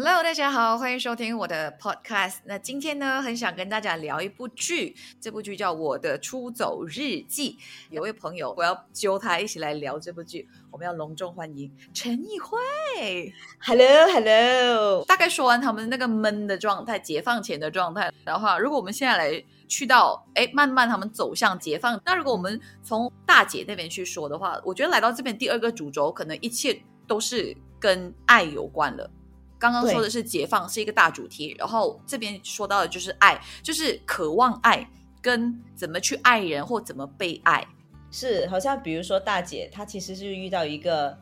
Hello，大家好，欢迎收听我的 Podcast。那今天呢，很想跟大家聊一部剧，这部剧叫《我的出走日记》。有位朋友，我要揪他一起来聊这部剧，我们要隆重欢迎陈奕慧。Hello，Hello，大概说完他们那个闷的状态，解放前的状态的话，如果我们现在来去到，哎，慢慢他们走向解放。那如果我们从大姐那边去说的话，我觉得来到这边第二个主轴，可能一切都是跟爱有关了。刚刚说的是解放是一个大主题，然后这边说到的就是爱，就是渴望爱跟怎么去爱人或怎么被爱。是好像比如说大姐，她其实是遇到一个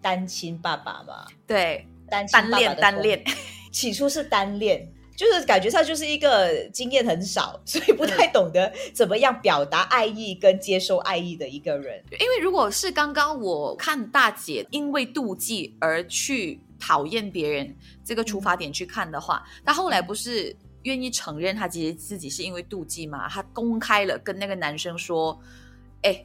单亲爸爸嘛，对，单亲单恋爸爸单恋，起初是单恋。就是感觉上就是一个经验很少，所以不太懂得怎么样表达爱意跟接受爱意的一个人。因为如果是刚刚我看大姐因为妒忌而去讨厌别人这个出发点去看的话，她后来不是愿意承认她其实自己是因为妒忌嘛？她公开了跟那个男生说：“哎，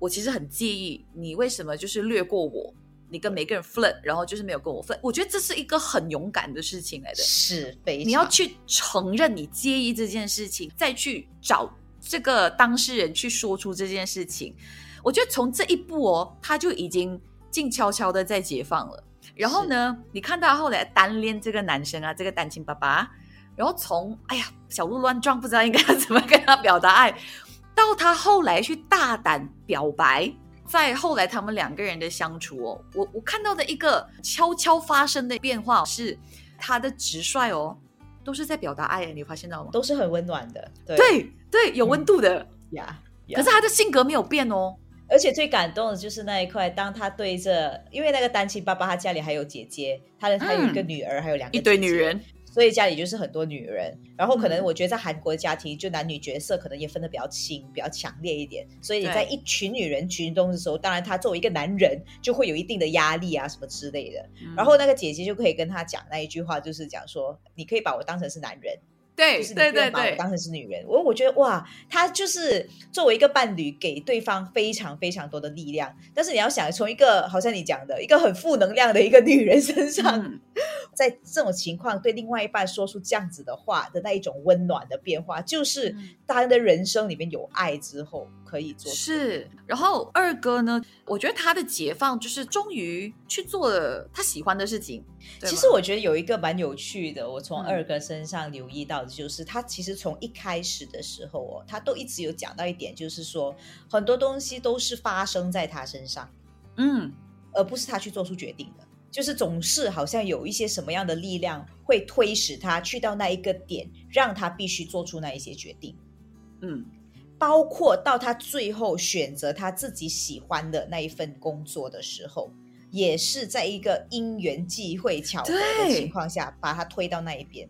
我其实很介意你为什么就是略过我。”你跟每个人 flirt，然后就是没有跟我 flirt，我觉得这是一个很勇敢的事情来的。是非常你要去承认你介意这件事情，再去找这个当事人去说出这件事情。我觉得从这一步哦，他就已经静悄悄的在解放了。然后呢，你看到后来单恋这个男生啊，这个单亲爸爸，然后从哎呀小鹿乱撞，不知道应该要 怎么跟他表达爱，到他后来去大胆表白。在后来他们两个人的相处哦，我我看到的一个悄悄发生的变化是，他的直率哦，都是在表达爱，你发现到吗？都是很温暖的，对对对，有温度的。呀。可是他的性格没有变哦。而且最感动的就是那一块，当他对着，因为那个单亲爸爸，他家里还有姐姐，他的还有一个女儿，还有两个一堆女人，所以家里就是很多女人，然后可能嗯。我觉得在韩国家庭，就男女角色可能也分的比较清、比较强烈一点，所以你在一群女人群中的时候，当然他作为一个男人就会有一定的压力啊什么之类的。嗯。然后那个姐姐就可以跟他讲那一句话，就是讲说，你可以把我当成是男人，对就是你对对对，不用把我当成是女人。我我觉得哇，他就是作为一个伴侣，给对方非常非常多的力量。但是你要想，从一个好像你讲的一个很负能量的一个女人身上，嗯 在这种情况对另外一半说出这样子的话的那一种温暖的变化，就是嗯当他的人生里面有爱之后可以做。是。然后二哥呢，我觉得他的解放就是终于去做了他喜欢的事情。其实我觉得有一个蛮有趣的，我从嗯二哥身上留意到的就是，他其实从一开始的时候哦，他都一直有讲到一点，就是说很多东西都是发生在他身上，嗯，而不是他去做出决定的。就是总是好像有一些什么样的力量会推使他去到那一个点，让他必须做出那一些决定。嗯包括到他最后选择他自己喜欢的那一份工作的时候，也是在一个因缘际会、巧合的情况下把他推到那一边。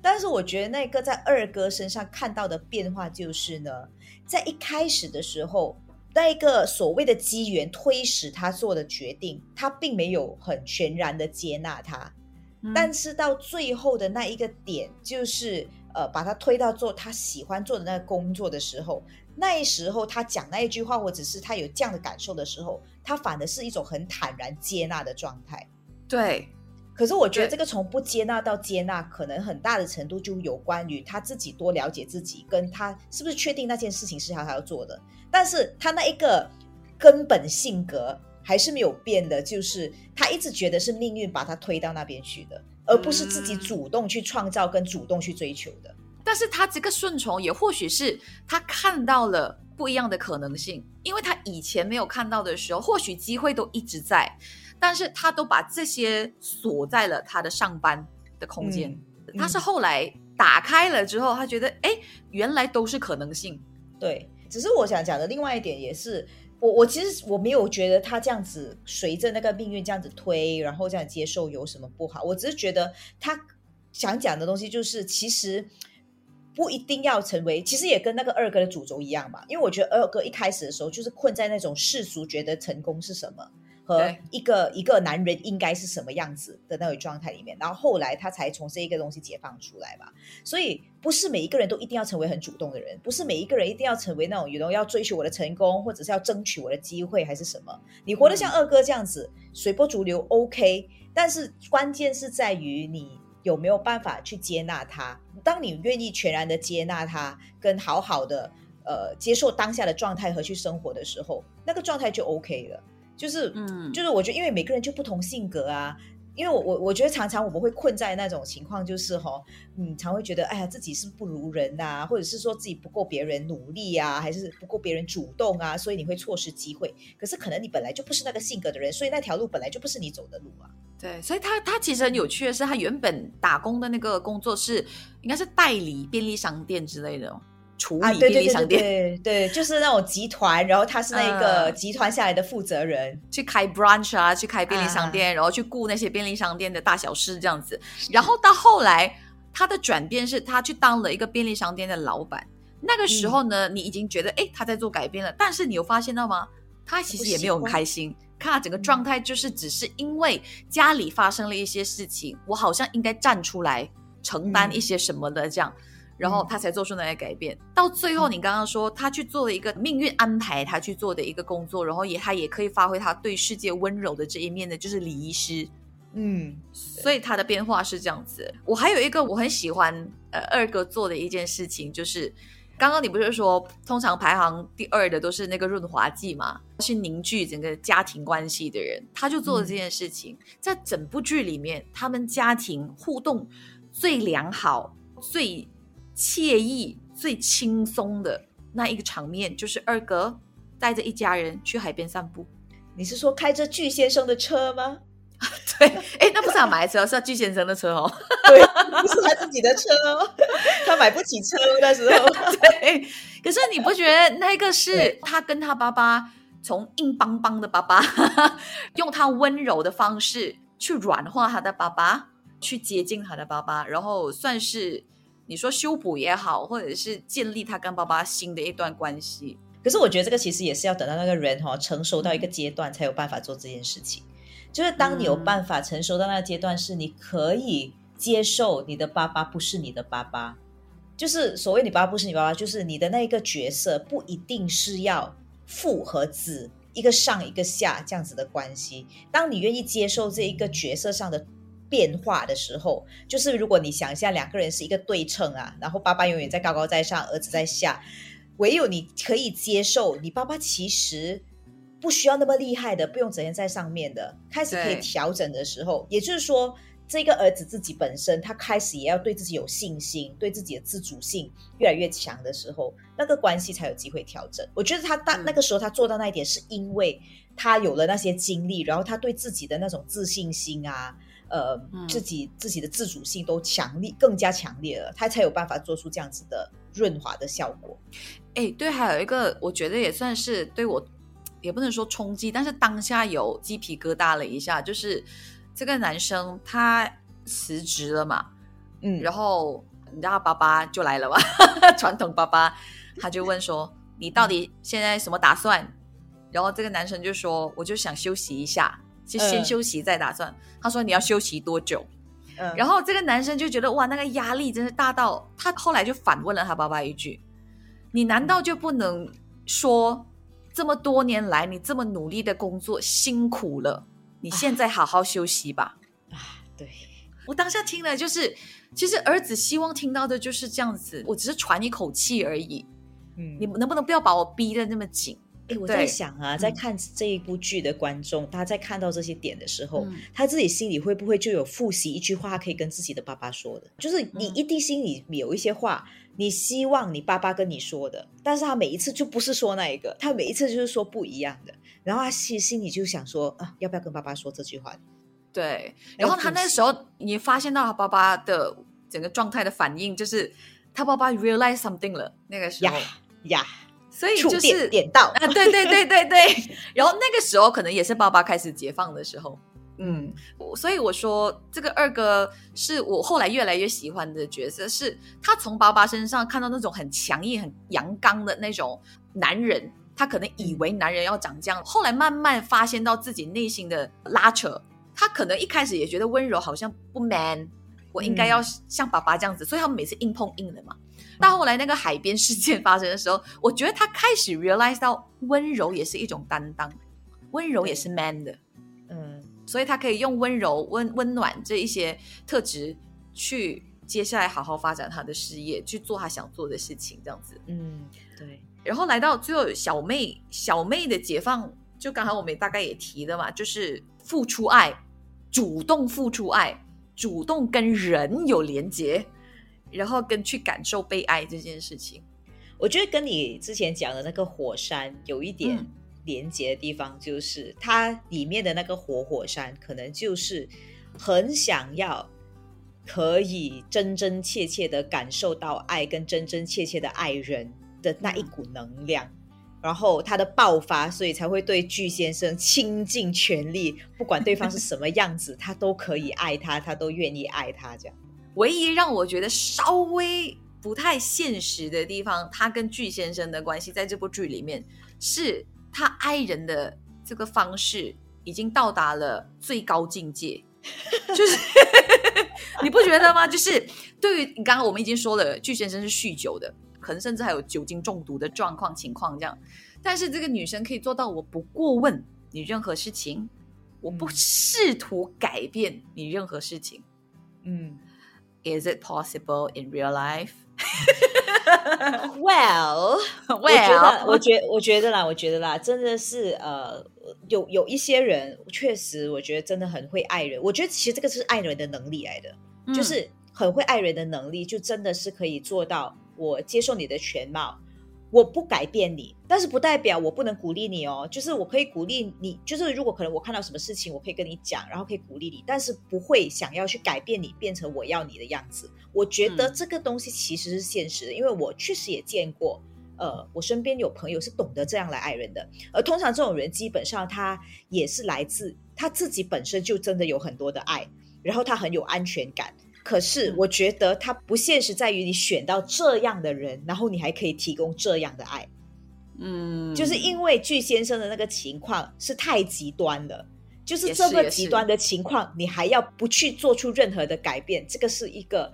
但是我觉得那个在二哥身上看到的变化就是呢，在一开始的时候，那一个所谓的机缘推使他做的决定，他并没有很全然的接纳他，嗯但是到最后的那一个点，就是呃，把他推到做他喜欢做的那个工作的时候，那时候他讲那一句话，或者是他有这样的感受的时候，他反而是一种很坦然接纳的状态。对，可是我觉得这个从不接纳到接纳，可能很大的程度就有关于他自己多了解自己，跟他是不是确定那件事情是他他要做的。但是他那一个根本性格还是没有变的，就是他一直觉得是命运把他推到那边去的，而不是自己嗯主动去创造跟主动去追求的。但是他这个顺从也或许是他看到了不一样的可能性，因为他以前没有看到的时候，或许机会都一直在，但是他都把这些锁在了他的上班的空间。嗯他是后来打开了之后，他觉得哎，原来都是可能性。对，只是我想讲的另外一点也是，我我其实我没有觉得他这样子随着那个命运这样子推，然后这样接受有什么不好，我只是觉得他想讲的东西就是其实。不一定要成为，其实也跟那个二哥的主轴一样吧。因为我觉得二哥一开始的时候就是困在那种世俗觉得成功是什么，和一个一个男人应该是什么样子的那种状态里面，然后后来他才从这一个东西解放出来嘛。所以不是每一个人都一定要成为很主动的人，不是每一个人一定要成为那种有人要追求我的成功，或者是要争取我的机会，还是什么。你活得像二哥这样子，随波逐流 OK，但是关键是在于你有没有办法去接纳他。当你愿意全然的接纳他，跟好好的呃接受当下的状态和去生活的时候，那个状态就 OK 了。就是嗯就是我觉得，因为每个人就不同性格啊。因为我我我觉得常常我们会困在那种情况，就是哈，你，常会觉得哎呀自己是不如人呐、或者是说自己不够别人努力啊，还是不够别人主动啊，所以你会错失机会。可是可能你本来就不是那个性格的人，所以那条路本来就不是你走的路啊。对，所以他他其实很有趣的是，他原本打工的那个工作是应该是代理便利商店之类的哦，处啊，理便利商店，对对，就是那种集团，然后他是那个嗯集团下来的负责人。去开 branch 啊，去开便利商店，然后去雇那些便利商店的大小事这样子。然后到后来，他的转变是他去当了一个便利商店的老板。那个时候呢，你已经觉得哎他在做改变了，但是你有发现到吗？他其实也没有很开心。看他整个状态，就是只是因为家里发生了一些事情，我好像应该站出来承担一些什么的这样。然后他才做出那些改变。到最后，你刚刚说他去做了一个命运安排他去做的一个工作，然后也他也可以发挥他对世界温柔的这一面的，就是礼仪师。嗯，所以他的变化是这样子。我还有一个我很喜欢呃二哥做的一件事情，就是刚刚你不是说通常排行第二的都是那个润滑剂嘛，去凝聚整个家庭关系的人，他就做了这件事情。在整部剧里面，他们家庭互动最良好、最惬意、最轻松的那一个场面，就是二哥带着一家人去海边散步。你是说开着巨先生的车吗？对，哎，那不是他买的车，是他巨先生的车哦。对，不是他自己的车哦，他买不起车那时候。对，可是你不觉得那个是他跟他爸爸从硬邦邦的爸爸，用他温柔的方式去软化他的爸爸，去接近他的爸爸，然后算是你说修补也好，或者是建立他跟爸爸新的一段关系。可是我觉得这个其实也是要等到那个人哈、成熟到一个阶段才有办法做这件事情。就是当你有办法成熟到那个阶段，是你可以接受你的爸爸不是你的爸爸，就是所谓你爸爸不是你爸爸，就是你的那一个角色不一定是要父和子一个上一个下这样子的关系。当你愿意接受这一个角色上的变化的时候，就是如果你想象两个人是一个对称啊，然后爸爸永远在高高在上，儿子在下，唯有你可以接受你爸爸其实。不需要那么厉害的，不用整天在上面的，开始可以调整的时候，也就是说，这个儿子自己本身他开始也要对自己有信心，对自己的自主性越来越强的时候，那个关系才有机会调整。我觉得他大嗯那个时候他做到那一点，是因为他有了那些经历，然后他对自己的那种自信心啊，呃，嗯自己自己的自主性都强烈更加强烈了，他才有办法做出这样子的润滑的效果。哎，对，还有一个，我觉得也算是对我，也不能说冲击，但是当下有鸡皮疙瘩了一下，就是这个男生他辞职了嘛，嗯，然后你知道他爸爸就来了嘛，传统爸爸他就问说：“你到底现在什么打算？”然后这个男生就说：“我就想休息一下，就先嗯休息再打算。他说：“你要休息多久？”嗯然后这个男生就觉得哇，那个压力真是大到他后来就反问了他爸爸一句：“你难道就不能说这么多年来你这么努力的工作辛苦了，你现在好好休息吧？”啊，对，我当下听了就是，其实儿子希望听到的就是这样子，我只是喘一口气而已，嗯你能不能不要把我逼得那么紧？哎，我在想啊，在嗯。看这一部剧的观众，他在看到这些点的时候，嗯。他自己心里会不会就有复习一句话，可以跟自己的爸爸说的？就是你嗯。一定心里有一些话，你希望你爸爸跟你说的，但是他每一次就不是说那一个，他每一次就是说不一样的，然后他心心里就想说啊，要不要跟爸爸说这句话？对，然后他那时候你发现到他爸爸的整个状态的反应，就是他爸爸 realize something 了，那个时呀候，呀，所以就是电点到，啊，对对对对对，然后那个时候可能也是爸爸开始解放的时候，嗯，我所以我说这个二哥是我后来越来越喜欢的角色，是他从爸爸身上看到那种很强硬、很阳刚的那种男人，他可能以为男人要长这样，后来慢慢发现到自己内心的拉扯，他可能一开始也觉得温柔好像不 man，我应该要像爸爸这样子，所以他们每次硬碰硬的嘛。到后来那个海边事件发生的时候，我觉得他开始 realize 到温柔也是一种担当，温柔也是 man 的，嗯所以他可以用温柔、温温暖这一些特质去接下来好好发展他的事业，去做他想做的事情，这样子。嗯，对。然后来到最后，小妹小妹的解放，就刚才我们大概也提了嘛，就是付出爱，主动付出爱，主动跟人有连接，然后跟去感受被爱这件事情。我觉得跟你之前讲的那个火山有一点嗯连接的地方，就是它里面的那个活火山，可能就是很想要可以真真切切的感受到爱，跟真真切切的爱人的那一股能量。然后他的爆发，所以才会对巨先生倾尽全力，不管对方是什么样子，他都可以爱他，他都愿意爱他，这样。唯一让我觉得稍微不太现实的地方，他跟巨先生的关系，在这部剧里面，是他爱人的这个方式已经到达了最高境界，就是你不觉得吗？就是对于你刚刚我们已经说了，巨先生是酗酒的，可能甚至还有酒精中毒的状况情况这样，但是这个女生可以做到，我不过问你任何事情，我不嗯试图改变你任何事情。嗯 Is it possible in real life?，Well。我觉 Well，得，我觉我觉得啦，我觉得啦，真的是呃，有有一些人确实，我觉得真的很会爱人。我觉得其实这个是爱人的能力来的，嗯就是很会爱人的能力，就真的是可以做到我接受你的全貌，我不改变你，但是不代表我不能鼓励你哦。就是我可以鼓励你，就是如果可能我看到什么事情，我可以跟你讲，然后可以鼓励你，但是不会想要去改变你，变成我要你的样子。我觉得嗯这个东西其实是现实的，因为我确实也见过。呃，我身边有朋友是懂得这样来爱人的，而通常这种人基本上他也是来自他自己本身就真的有很多的爱，然后他很有安全感。可是嗯。我觉得它不现实在于你选到这样的人，然后你还可以提供这样的爱，嗯，就是因为巨先生的那个情况是太极端了。就是这个是也是。极端的情况，你还要不去做出任何的改变，这个是一个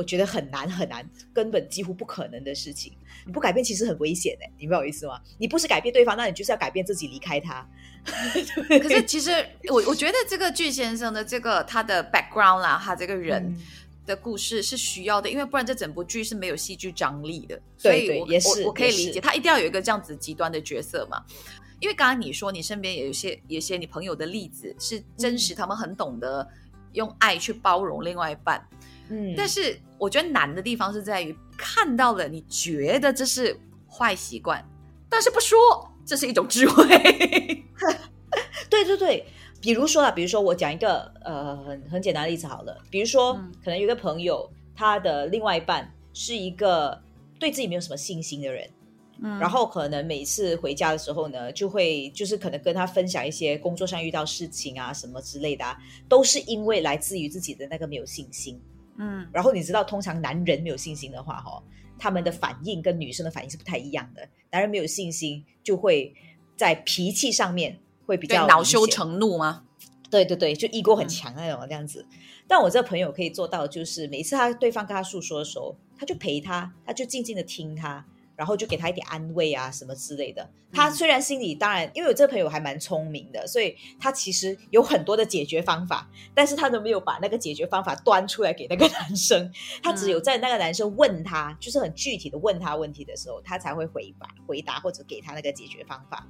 我觉得很难很难，根本几乎不可能的事情。你不改变其实很危险的，你明白我意思吗？你不是改变对方，那你就是要改变自己，离开他。可是其实我我觉得这个巨先生的这个他的 background 啦，他这个人嗯的故事是需要的，因为不然这整部剧是没有戏剧张力的。所对以我对也是我我可以理解，他一定要有一个这样子极端的角色嘛。因为刚刚你说你身边也有一些有些你朋友的例子是真嗯实，他们很懂得用爱去包容另外一半。嗯但是我觉得难的地方是在于看到了，你觉得这是坏习惯，但是不说，这是一种智慧。对对对，比如说啊，比如说我讲一个呃很很简单的例子好了，比如说、嗯可能有一个朋友，他的另外一半是一个对自己没有什么信心的人，嗯然后可能每次回家的时候呢，就会就是可能跟他分享一些工作上遇到事情啊什么之类的、啊，都是因为来自于自己的那个没有信心。嗯然后你知道，通常男人没有信心的话，哈，他们的反应跟女生的反应是不太一样的。男人没有信心，就会在脾气上面会比对较恼羞显成怒吗？对对对，就 ego 很嗯强那种这样子。但我这个朋友可以做到，就是每次他对方跟他诉说的时候，他就陪他，他就静静的听他，然后就给他一点安慰啊什么之类的。他嗯虽然心里当然，因为我这个朋友还蛮聪明的，所以他其实有很多的解决方法，但是他都没有把那个解决方法端出来给那个男生。他只有嗯在那个男生问他，就是很具体的问他问题的时候，他才会回答回答或者给他那个解决方法。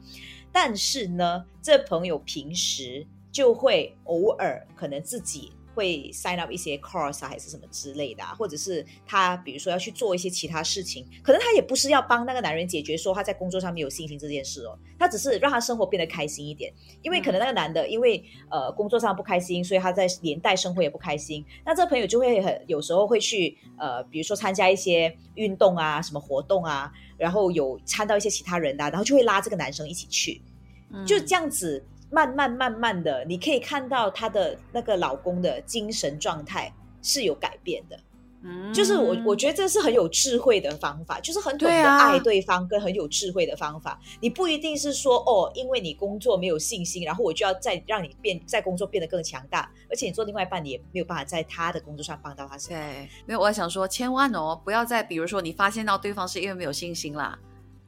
但是呢，这朋友平时就会偶尔可能自己会 sign up 一些 course 啊，还是什么之类的、啊，或者是他比如说要去做一些其他事情，可能他也不是要帮那个男人解决说他在工作上没有信心这件事哦，他只是让他生活变得开心一点，因为可能那个男的因为呃工作上不开心，所以他在连带生活也不开心，那这朋友就会很有时候会去呃比如说参加一些运动啊，什么活动啊，然后有参到一些其他人的、啊，然后就会拉这个男生一起去，嗯。就这样子慢慢慢慢的，你可以看到她的那个老公的精神状态是有改变的。嗯就是我我觉得这是很有智慧的方法，就是很懂得爱对方跟很有智慧的方法。你不一定是说哦，因为你工作没有信心，然后我就要再让你变在工作变得更强大，而且你做另外一半，你也没有办法在他的工作上帮到他什么。对，没有，我想说，千万哦，不要再比如说你发现到对方是因为没有信心啦，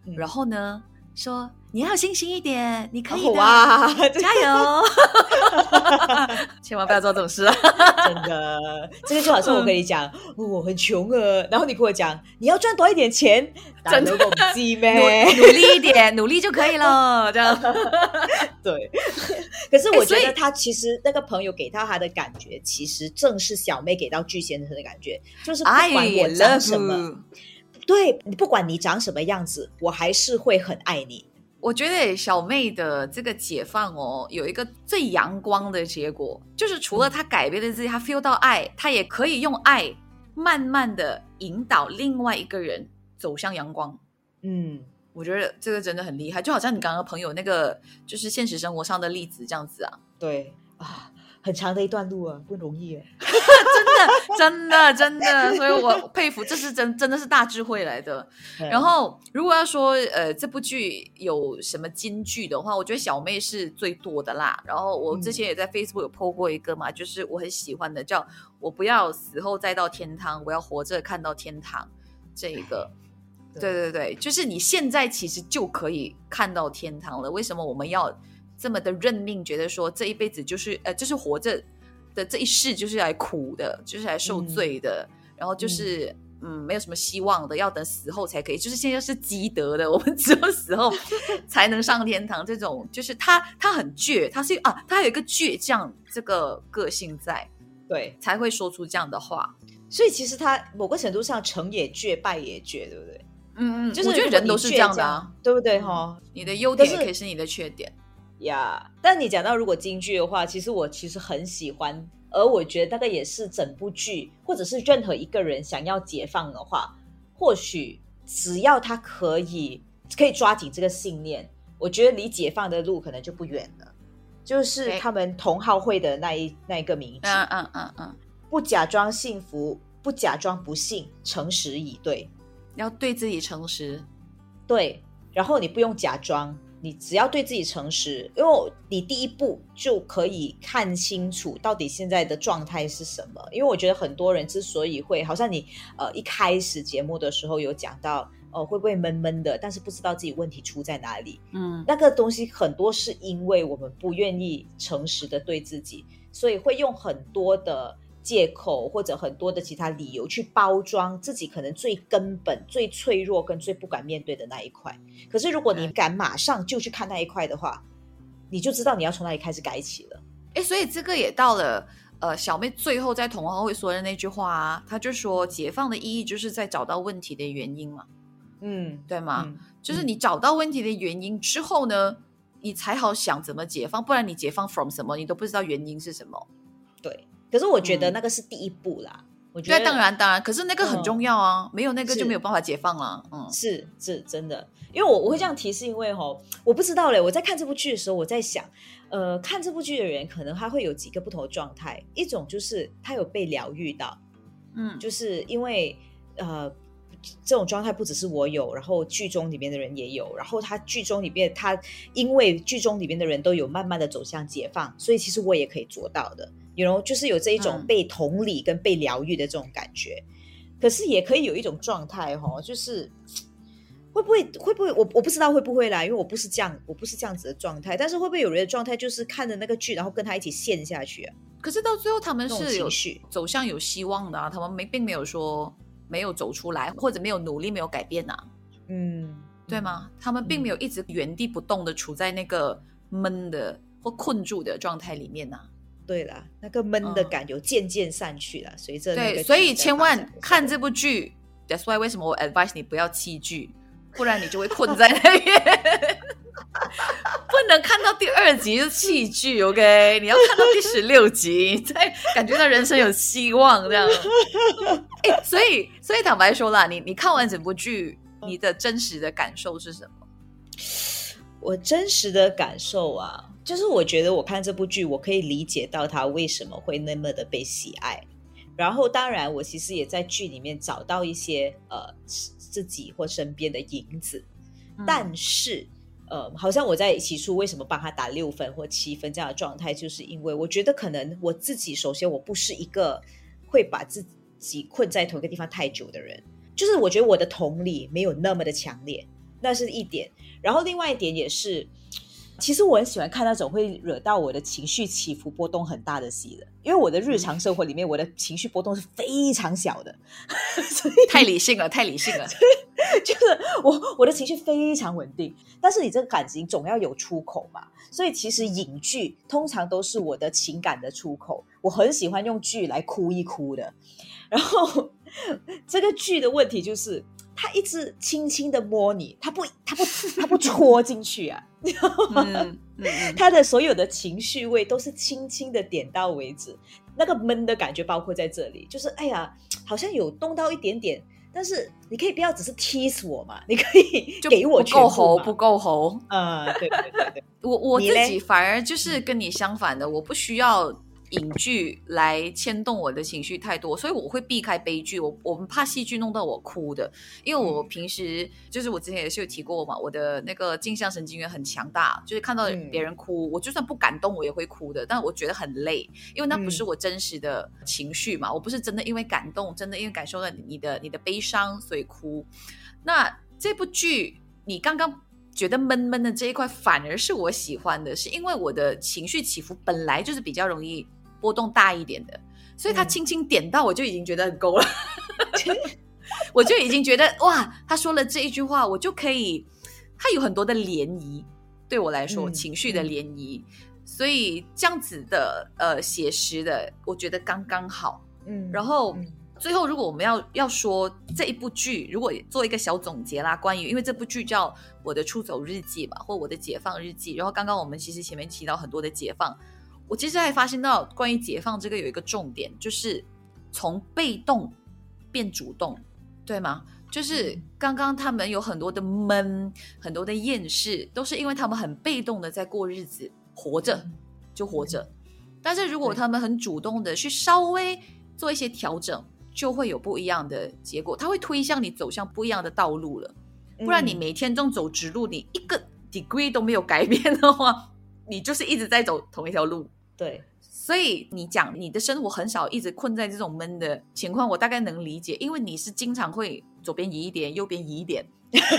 嗯然后呢，说你要有信心一点，你可以的，哇，加油！千万不要做这种事啊！真的，这个就好像我跟你讲，我很穷啊，然后你跟我讲你要赚多一点钱，真的的不记努力一点，努力就可以了。这样，对，可是我觉得他其实那个朋友给到他的感觉，其实正是小妹给到巨先生的感觉，就是不管我讲什么。对你不管你长什么样子，我还是会很爱你。我觉得小妹的这个解放哦，有一个最阳光的结果，就是除了她改变了自己，她 feel 到爱，她也可以用爱慢慢的引导另外一个人走向阳光。嗯，我觉得这个真的很厉害，就好像你刚刚朋友那个，就是现实生活上的例子这样子啊，对啊，很长的一段路啊，不容易啊。真的真的，所以我佩服，这是真真的是大智慧来的。然后，如果要说呃这部剧有什么金句的话，我觉得小妹是最多的啦。然后我之前也在 Facebook 有 po 过一个嘛，就是我很喜欢的，叫“我不要死后再到天堂，我要活着看到天堂”这一个。对对对对，就是你现在其实就可以看到天堂了。为什么我们要这么的认命，觉得说这一辈子就是呃，就是活着的这一世就是来苦的，就是来受罪的，然后就是嗯没有什么希望的，要等死后才可以。就是现在是积德的，我们 只有死后才能上天堂。这种就是他他很倔，他是啊，他有一个倔强这个个性在，对，才会说出这样的话。所以其实他某个程度上成也倔，败也倔，对不对？嗯嗯，就是我觉得人都是这样的啊。，对不对？嗯哈、你的优点也可以是你的缺点。呀但你讲到如果京剧的话，其实我其实很喜欢，而我觉得大概也是整部剧，或者是任何一个人想要解放的话，或许只要他可以可以抓紧这个信念，我觉得离解放的路可能就不远了。就是他们同好会的那一那一个名句，嗯嗯嗯嗯，不假装幸福，不假装不幸，诚实以对。要对自己诚实。对，然后你不用假装，你只要对自己诚实，因为你第一步就可以看清楚到底现在的状态是什么。因为我觉得很多人之所以会，好像你呃一开始节目的时候有讲到，哦、会不会闷闷的，但是不知道自己问题出在哪里。嗯那个东西很多是因为我们不愿意诚实的对自己，所以会用很多的借口或者很多的其他理由去包装自己可能最根本、最脆弱跟最不敢面对的那一块。可是如果你敢马上就去看那一块的话，你就知道你要从哪里开始改起了。哎，所以这个也到了呃，小妹最后在同行会说的那句话啊，她就说解放的意义就是在找到问题的原因嘛，嗯，对吗？嗯就是你找到问题的原因之后呢，你才好想怎么解放，不然你解放 from 什么，你都不知道原因是什么。对。可是我觉得嗯那个是第一步啦。我觉对，得当然当然，可是那个很嗯重要啊，没有那个就没有办法解放了。嗯是是真的，因为我我会这样提，是因为哈，我不知道嘞。我在看这部剧的时候，我在想，呃，看这部剧的人可能他会有几个不同的状态，一种就是他有被疗愈到，嗯，就是因为呃。这种状态不只是我有，然后剧中里面的人也有，然后他剧中里面他因为剧中里面的人都有慢慢的走向解放，所以其实我也可以做到的，you know，就是有这一种嗯被同理跟被疗愈的这种感觉。可是也可以有一种状态哈，就是会不会会不会我我不知道会不会啦，因为我不是这样，我不是这样子的状态。但是会不会有人的状态就是看着那个剧，然后跟他一起陷下去啊？可是到最后他们是有走向有希望的啊，他们没并没有说没有走出来，或者没有努力没有改变啊，嗯，对吗？他们并没有一直原地不动的处在那个闷的或困住的状态里面呐、对啦，那个闷的嗯感有渐渐散去了，随着那个对，所以千万看这部剧。That's why 为什么我 advise 你不要弃剧，不然你就会困在那边。不能看到第二集就弃剧，OK？你要看到第十六集，你才感觉到人生有希望，这样。哎，所以，所以坦白说啦，你你看完整部剧，你的真实的感受是什么？我真实的感受啊，就是我觉得我看这部剧，我可以理解到他为什么会那么的被喜爱。然后，当然，我其实也在剧里面找到一些呃自己或身边的影子，嗯但是。呃，好像我在起初为什么帮他打六分或七分这样的状态，就是因为我觉得可能我自己首先我不是一个会把自己困在同一个地方太久的人，就是我觉得我的同理没有那么的强烈，那是一点。然后另外一点也是，其实我很喜欢看那种会惹到我的情绪起伏波动很大的戏的，因为我的日常生活里面，我的情绪波动是非常小的，所以太理性了，太理性了。就是我我的情绪非常稳定，但是你这个感情总要有出口嘛，所以其实影剧通常都是我的情感的出口，我很喜欢用剧来哭一哭的。然后这个剧的问题就是，他一直轻轻的摸你，他不他不 他不戳进去啊，嗯嗯嗯，他的所有的情绪味都是轻轻的点到为止，那个闷的感觉包括在这里，就是哎呀，好像有动到一点点。但是你可以不要只是 tease 我嘛，你可以就给我够喉，不够喉。啊、对对对对，我我自己反而就是跟你相反的，我不需要影剧来牵动我的情绪太多，所以我会避开悲剧。我我们怕戏剧弄到我哭的，因为我平时就是我之前也是有提过嘛，我的那个镜像神经元很强大，就是看到嗯别人哭，我就算不感动我也会哭的，但我觉得很累，因为那不是嗯我真实的情绪嘛，我不是真的因为感动，真的因为感受到你的你的悲伤所以哭。那这部剧你刚刚觉得闷闷的这一块，反而是我喜欢的，是因为我的情绪起伏本来就是比较容易波动大一点的，所以他嗯。轻轻点到我就已经觉得很够了，我就已经觉得哇，他说了这一句话，我就可以，他有很多的涟漪，对我来说，嗯情绪的嗯。涟漪，所以这样子的呃写实的，我觉得刚刚好。嗯然后嗯。最后，如果我们要要说这一部剧，如果做一个小总结啦，关于因为这部剧叫《我的出走日记》嘛，或《我的解放日记》，然后刚刚我们其实前面提到很多的解放，我其实还发现到关于解放这个有一个重点，就是从被动变主动，对吗？就是嗯刚刚他们有很多的闷，很多的厌世，都是因为他们很被动的在过日子，活着就活着。但是如果他们很主动的去稍微做一些调整，就会有不一样的结果，它会推向你走向不一样的道路了。不然你嗯每天这种走直路，你一个 degree 都没有改变的话，你就是一直在走同一条路。对所以你讲你的生活很少一直困在这种闷的情况，我大概能理解，因为你是经常会左边移一点，右边移一点，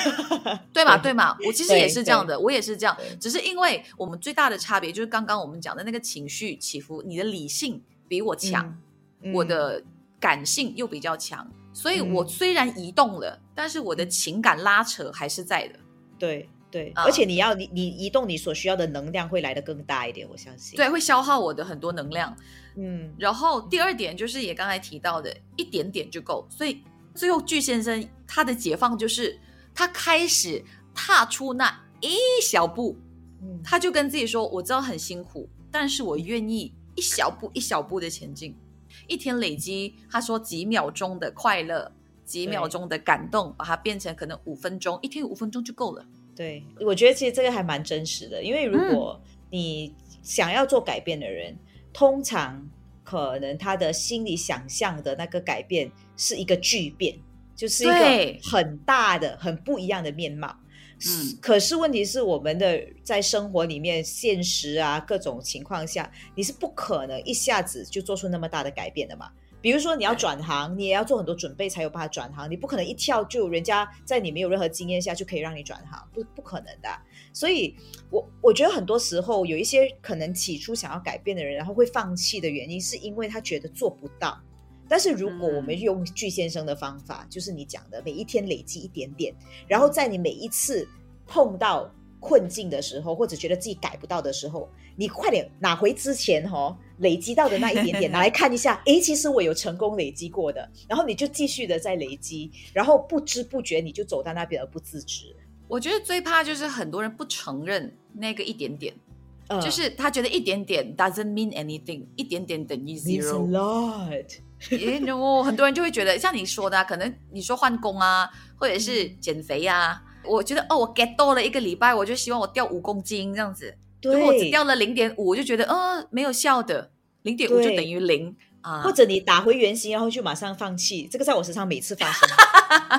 对嘛？对嘛？我其实也是这样的，我也是这样，只是因为我们最大的差别就是刚刚我们讲的那个情绪起伏，你的理性比我强，嗯我的感性又比较强，所以我嗯虽然移动了，但是我的情感拉扯还是在的。对对，啊而且你要你你移动你所需要的能量会来的更大一点，我相信。，对，会消耗我的很多能量。嗯然后第二点就是也刚才提到的，一点点就够。所以最后巨先生他的解放就是他开始踏出那一小步，嗯他就跟自己说：“我知道很辛苦，但是我愿意一小步一小步的前进。一天累积，他说几秒钟的快乐，几秒钟的感动，把它变成可能五分钟，一天五分钟就够了。对，我觉得其实这个还蛮真实的，因为如果你想要做改变的人，通常可能他的心里想象的那个改变是一个巨变，就是一对个很大的、很不一样的面貌。嗯可是问题是，我们的在生活里面、现实啊各种情况下，你是不可能一下子就做出那么大的改变的嘛。比如说你要对转行，你也要做很多准备才有办法转行，你不可能一跳就人家在你没有任何经验下就可以让你转行，不不可能的啊。所以我我觉得很多时候有一些可能起初想要改变的人，然后会放弃的原因，是因为他觉得做不到。但是如果我们嗯用巨先生的方法，就是你讲的每一天累积一点点，然后在你每一次碰到困境的时候，或者觉得自己改不到的时候，你快点拿回之前哦累积到的那一点点，拿来看一下，诶，其实我有成功累积过的，然后你就继续的在累积，然后不知不觉你就走到那边而不自知，我觉得最怕就是很多人不承认那个一点点，呃就是他觉得一点点 doesn't mean anything，一点点等于 zero。很多人就会觉得，像你说的、啊，可能你说换工啊，或者是嗯减肥啊，我觉得哦，我 get 多了一个礼拜，我就希望我掉五公斤这样子。对，如果我只掉了零点五，我就觉得呃没有效的，零点五就等于零啊。或者你打回原形，然后就马上放弃，这个在我身上每次发生。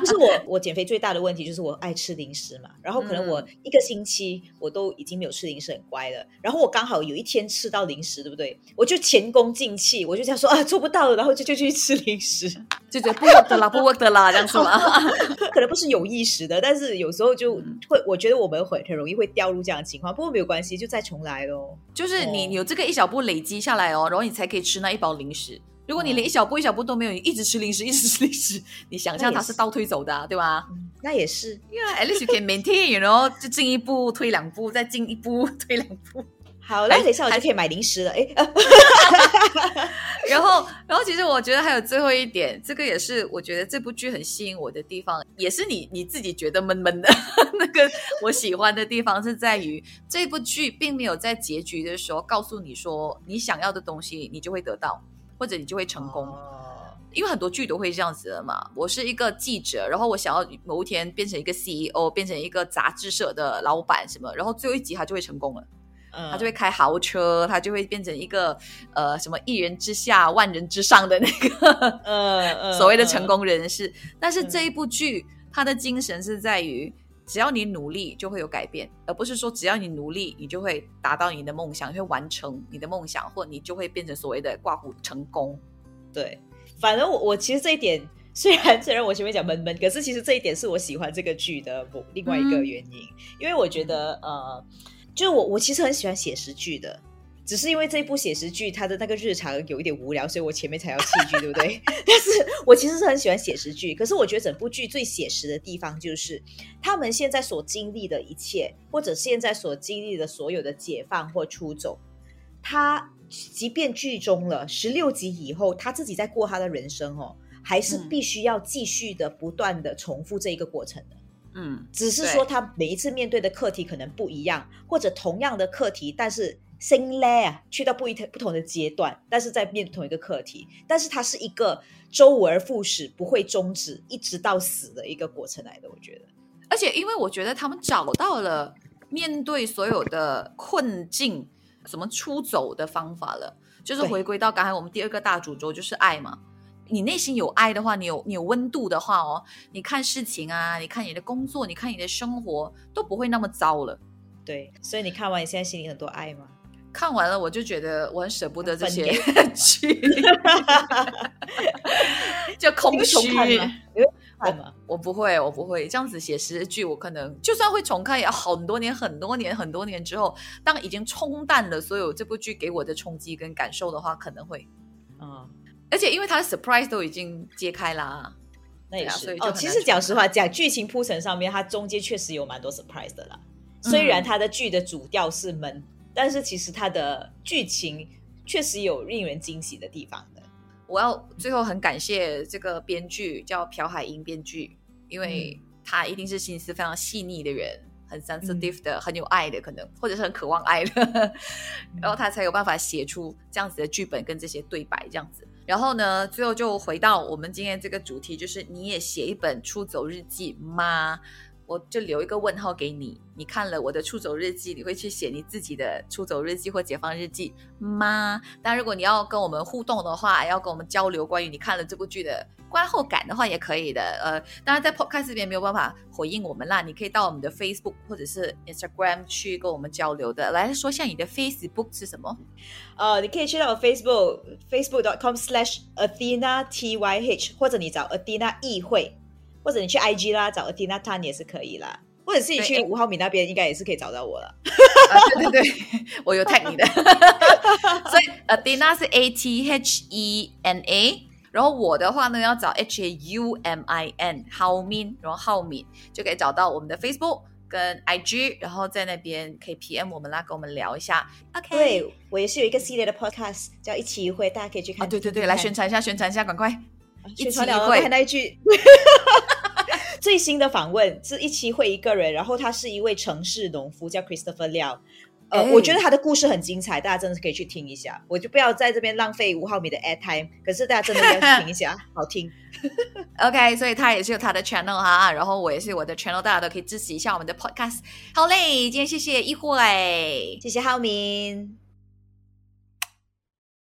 就是我我减肥最大的问题就是我爱吃零食嘛，然后可能我一个星期我都已经没有吃零食很乖了，然后我刚好有一天吃到零食，对不对？我就前功尽弃，我就这样说啊做不到了，然后就就去吃零食，就觉得不 work 的啦，不 work 的啦，这样子嘛？可能不是有意识的，但是有时候就会，我觉得我们会很容易会掉入这样的情况。不过没有关系，就再重来咯。就是你有这个一小步累积下来哦，然后你才可以吃那一包零食。如果你连一小步一小步都没有，你一直吃零食，一直吃零食，你想象它是倒退走的，对吧？那也是，因为 at least you can maintain，然后就进一步退两步，再进一步 退两步。好，那等一下我就可以买零食了。哎，然后，然后其实我觉得还有最后一点，这个也是我觉得这部剧很吸引我的地方，也是你你自己觉得闷闷的那个我喜欢的地方，是在于这部剧并没有在结局的时候告诉你说你想要的东西你就会得到。或者你就会成功，因为很多剧都会这样子的嘛。我是一个记者，然后我想要某一天变成一个 CEO，变成一个杂志社的老板什么，然后最后一集他就会成功了，他就会开豪车，他就会变成一个呃什么一人之下万人之上的那个呃 所谓的成功人士。但是这一部剧，它的精神是在于。只要你努力，就会有改变，而不是说只要你努力，你就会达到你的梦想，你会完成你的梦想，或你就会变成所谓的挂虎成功。对，反正我我其实这一点，虽然虽然我前面讲闷闷，可是其实这一点是我喜欢这个剧的另外一个原因，因为我觉得呃，就是我我其实很喜欢写实剧的。只是因为这一部写实剧，它的那个日常有一点无聊，所以我前面才要弃剧，对不对？但是我其实是很喜欢写实剧，可是我觉得整部剧最写实的地方就是他们现在所经历的一切，或者现在所经历的所有的解放或出走，他即便剧终了十六集以后，他自己在过他的人生哦，还是必须要继续的不断的重复这一个过程的。嗯，只是说他每一次面对的课题可能不一样，或者同样的课题，但是。新嘞啊，去到不一不同的阶段，但是在面对同一个课题，但是它是一个周而复始、不会终止、一直到死的一个过程来的。我觉得，而且因为我觉得他们找到了面对所有的困境怎么出走的方法了，就是回归到刚才我们第二个大主轴，就是爱嘛。你内心有爱的话，你有你有温度的话哦，你看事情啊，你看你的工作，你看你的生活都不会那么糟了。对，所以你看完，你现在心里很多爱吗？看完了，我就觉得我很舍不得这些 剧，就空虚。我我不会，我不会这样子写实剧。我可能就算会重看，也要很多年、很多年、很多年之后，当已经冲淡了所有这部剧给我的冲击跟感受的话，可能会。嗯，而且因为它的 surprise 都已经揭开啦，那也是。哦，其实讲实话，讲剧情铺陈上面，它中间确实有蛮多 surprise 的啦。虽然它的剧的主调是闷。但是其实它的剧情确实有令人惊喜的地方的。我要最后很感谢这个编剧叫朴海英编剧，因为他一定是心思非常细腻的人，很 sensitive 的，很有爱的，可能或者是很渴望爱的，然后他才有办法写出这样子的剧本跟这些对白这样子。然后呢，最后就回到我们今天这个主题，就是你也写一本出走日记吗？我就留一个问号给你，你看了我的出走日记，你会去写你自己的出走日记或解放日记吗？但如果你要跟我们互动的话，要跟我们交流关于你看了这部剧的观后感的话，也可以的。呃，当然在 Podcast 这边没有办法回应我们啦，你可以到我们的 Facebook 或者是 Instagram 去跟我们交流的。来说一下你的 Facebook 是什么？呃，你可以去到我 Facebook Facebook.com/slash/Athena T Y H，或者你找 Athena 议会。或者你去 IG 啦，找 Athena Tan 也是可以啦。或者是你去吴浩敏那边，应该也是可以找到我了。对 对对，我有 tag 你的。所以 Athena 是 A T H E N A，然后我的话呢要找 H A U M I N 浩敏，然后浩敏就可以找到我们的 Facebook 跟 IG，然后在那边可以 PM 我们啦，跟我们聊一下。OK，对我也是有一个系列的 Podcast 叫一期一会，大家可以去看。对对对，来宣传一下，宣传一下，赶快宣传了，看那一句。最新的访问是一期会一个人，然后他是一位城市农夫，叫 Christopher Liao。呃，我觉得他的故事很精彩，大家真的是可以去听一下。我就不要在这边浪费五毫米的 air time，可是大家真的要听一下，好听。OK，所以他也是有他的 channel 哈，然后我也是我的 channel，大家都可以支持一下我们的 podcast。好嘞，今天谢谢一会，谢谢浩明。